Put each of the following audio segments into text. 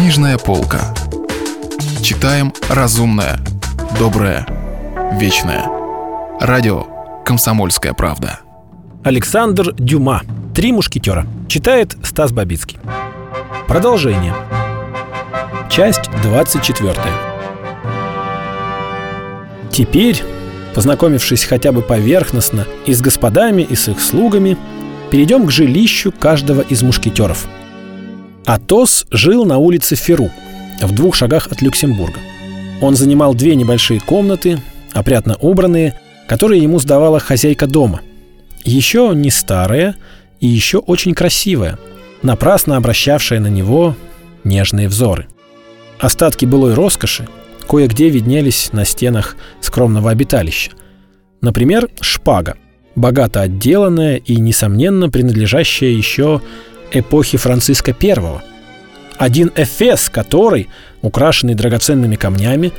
Книжная полка. Читаем разумное, доброе, вечное. Радио «Комсомольская правда». Александр Дюма. «Три мушкетера». Читает Стас Бабицкий. Продолжение. Часть 24. Теперь, познакомившись хотя бы поверхностно и с господами, и с их слугами, перейдем к жилищу каждого из мушкетеров. Атос жил на улице Феру, в двух шагах от Люксембурга. Он занимал две небольшие комнаты, опрятно убранные, которые ему сдавала хозяйка дома. Еще не старая и еще очень красивая, напрасно обращавшая на него нежные взоры. Остатки былой роскоши кое-где виднелись на стенах скромного обиталища. Например, шпага, богато отделанная и, несомненно, принадлежащая еще эпохе Франциска I. Один эфес, который, украшенный драгоценными камнями,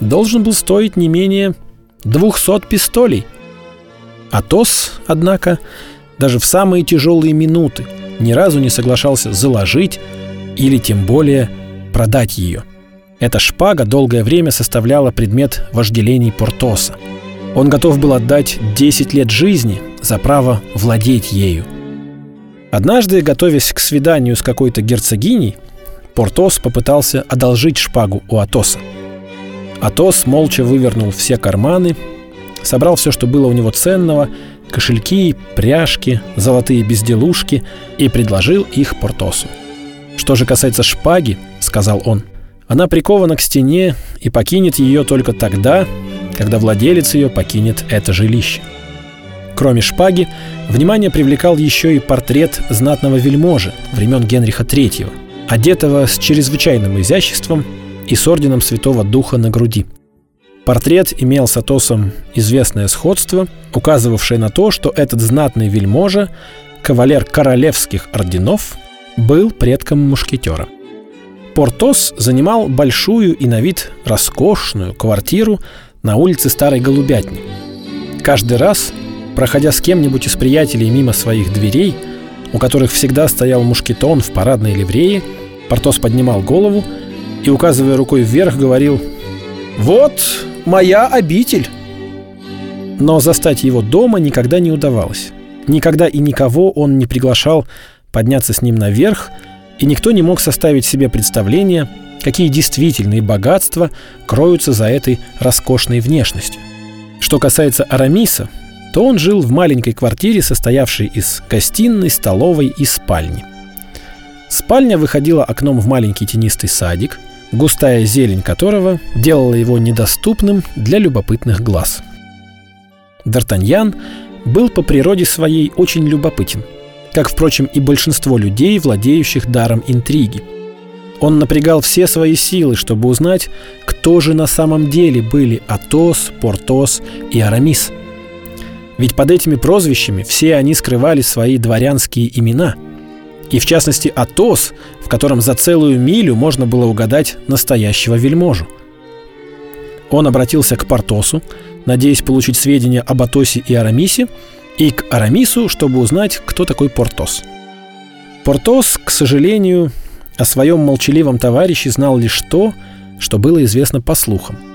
должен был стоить не менее 200 пистолей. Атос, однако, даже в самые тяжелые минуты ни разу не соглашался заложить или тем более продать ее. Эта шпага долгое время составляла предмет вожделений Портоса. Он готов был отдать 10 лет жизни за право владеть ею. Однажды, готовясь к свиданию с какой-то герцогиней, Портос попытался одолжить шпагу у Атоса. Атос молча вывернул все карманы, собрал все, что было у него ценного, кошельки, пряжки, золотые безделушки и предложил их Портосу. «Что же касается шпаги, — сказал он, — она прикована к стене и покинет ее только тогда, когда владелец ее покинет это жилище. Кроме шпаги, внимание привлекал еще и портрет знатного вельможи времен Генриха III, одетого с чрезвычайным изяществом и с орденом Святого Духа на груди. Портрет имел с Атосом известное сходство, указывавшее на то, что этот знатный вельможа, кавалер королевских орденов, был предком мушкетера. Портос занимал большую и на вид роскошную квартиру на улице Старой Голубятни. Каждый раз, проходя с кем-нибудь из приятелей мимо своих дверей, у которых всегда стоял мушкетон в парадной ливрее, Портос поднимал голову и, указывая рукой вверх, говорил «Вот моя обитель!» Но застать его дома никогда не удавалось. Никогда и никого он не приглашал подняться с ним наверх, и никто не мог составить себе представление, какие действительные богатства кроются за этой роскошной внешностью. Что касается Арамиса, то он жил в маленькой квартире, состоявшей из гостиной, столовой и спальни. Спальня выходила окном в маленький тенистый садик, густая зелень которого делала его недоступным для любопытных глаз. Д'Артаньян был по природе своей очень любопытен – как, впрочем, и большинство людей, владеющих даром интриги. Он напрягал все свои силы, чтобы узнать, кто же на самом деле были Атос, Портос и Арамис. Ведь под этими прозвищами все они скрывали свои дворянские имена. И в частности Атос, в котором за целую милю можно было угадать настоящего вельможу. Он обратился к Портосу, надеясь получить сведения об Атосе и Арамисе, и к Арамису, чтобы узнать, кто такой Портос. Портос, к сожалению, о своем молчаливом товарище знал лишь то, что было известно по слухам.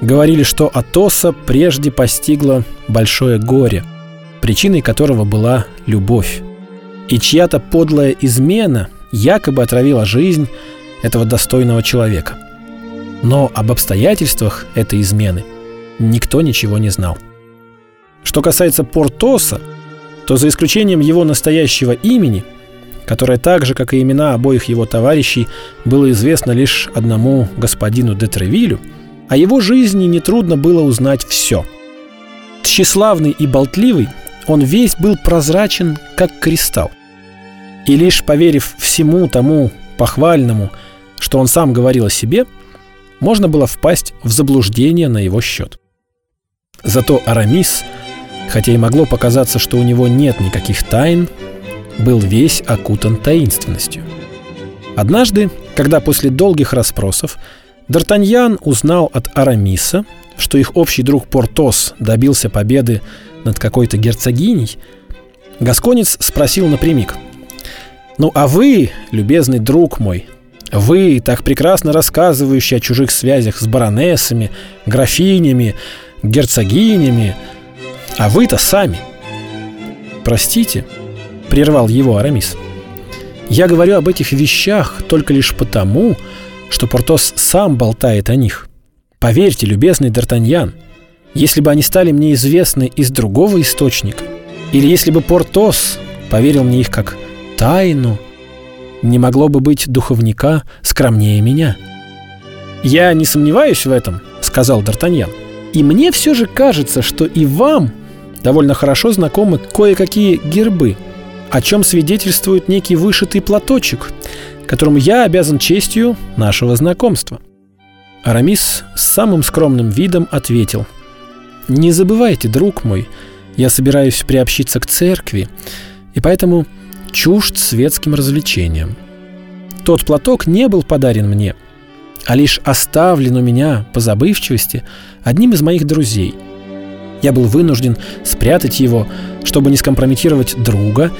Говорили, что Атоса прежде постигло большое горе, причиной которого была любовь. И чья-то подлая измена якобы отравила жизнь этого достойного человека. Но об обстоятельствах этой измены никто ничего не знал. Что касается Портоса, то за исключением его настоящего имени, которое так же, как и имена обоих его товарищей, было известно лишь одному господину де Тревилю, о его жизни нетрудно было узнать все. Тщеславный и болтливый, он весь был прозрачен, как кристалл. И лишь поверив всему тому похвальному, что он сам говорил о себе, можно было впасть в заблуждение на его счет. Зато Арамис – хотя и могло показаться, что у него нет никаких тайн, был весь окутан таинственностью. Однажды, когда после долгих расспросов Д'Артаньян узнал от Арамиса, что их общий друг Портос добился победы над какой-то герцогиней, Гасконец спросил напрямик. «Ну а вы, любезный друг мой, Вы, так прекрасно рассказывающие о чужих связях с баронессами, графинями, герцогинями, а вы-то сами. Простите, прервал его Арамис. Я говорю об этих вещах только лишь потому, что Портос сам болтает о них. Поверьте, любезный Д'Артаньян, если бы они стали мне известны из другого источника, или если бы Портос поверил мне их как тайну, не могло бы быть духовника скромнее меня. «Я не сомневаюсь в этом», — сказал Д'Артаньян. «И мне все же кажется, что и вам довольно хорошо знакомы кое-какие гербы, о чем свидетельствует некий вышитый платочек, которому я обязан честью нашего знакомства». Арамис с самым скромным видом ответил. «Не забывайте, друг мой, я собираюсь приобщиться к церкви, и поэтому чужд светским развлечениям. Тот платок не был подарен мне, а лишь оставлен у меня по забывчивости одним из моих друзей. Я был вынужден спрятать его, чтобы не скомпрометировать друга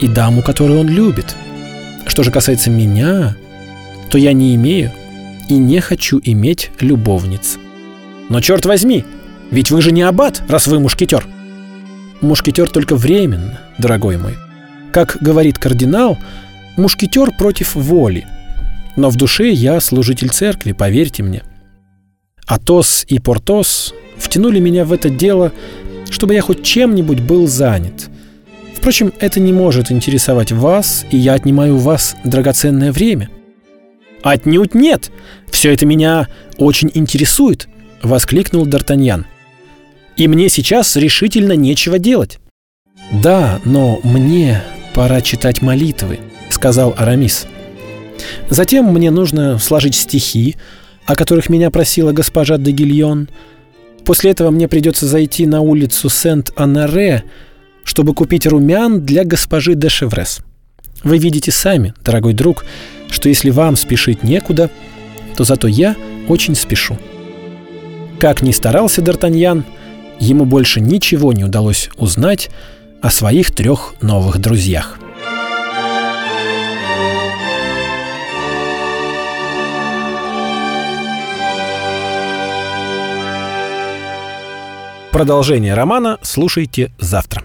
и даму, которую он любит. Что же касается меня, то я не имею и не хочу иметь любовниц. Но черт возьми, ведь вы же не аббат, раз вы мушкетер. Мушкетер только временно, дорогой мой. Как говорит кардинал, мушкетер против воли. Но в душе я служитель церкви, поверьте мне. Атос и Портос втянули меня в это дело, чтобы я хоть чем-нибудь был занят. Впрочем, это не может интересовать вас, и я отнимаю у вас драгоценное время. «Отнюдь нет! Все это меня очень интересует!» — воскликнул Д'Артаньян. «И мне сейчас решительно нечего делать». «Да, но мне «Пора читать молитвы», — сказал Арамис. «Затем мне нужно сложить стихи, о которых меня просила госпожа де Гильон. После этого мне придется зайти на улицу Сент-Анаре, чтобы купить румян для госпожи де Шеврес. Вы видите сами, дорогой друг, что если вам спешить некуда, то зато я очень спешу». Как ни старался Д'Артаньян, ему больше ничего не удалось узнать о своих трех новых друзьях. Продолжение романа слушайте завтра.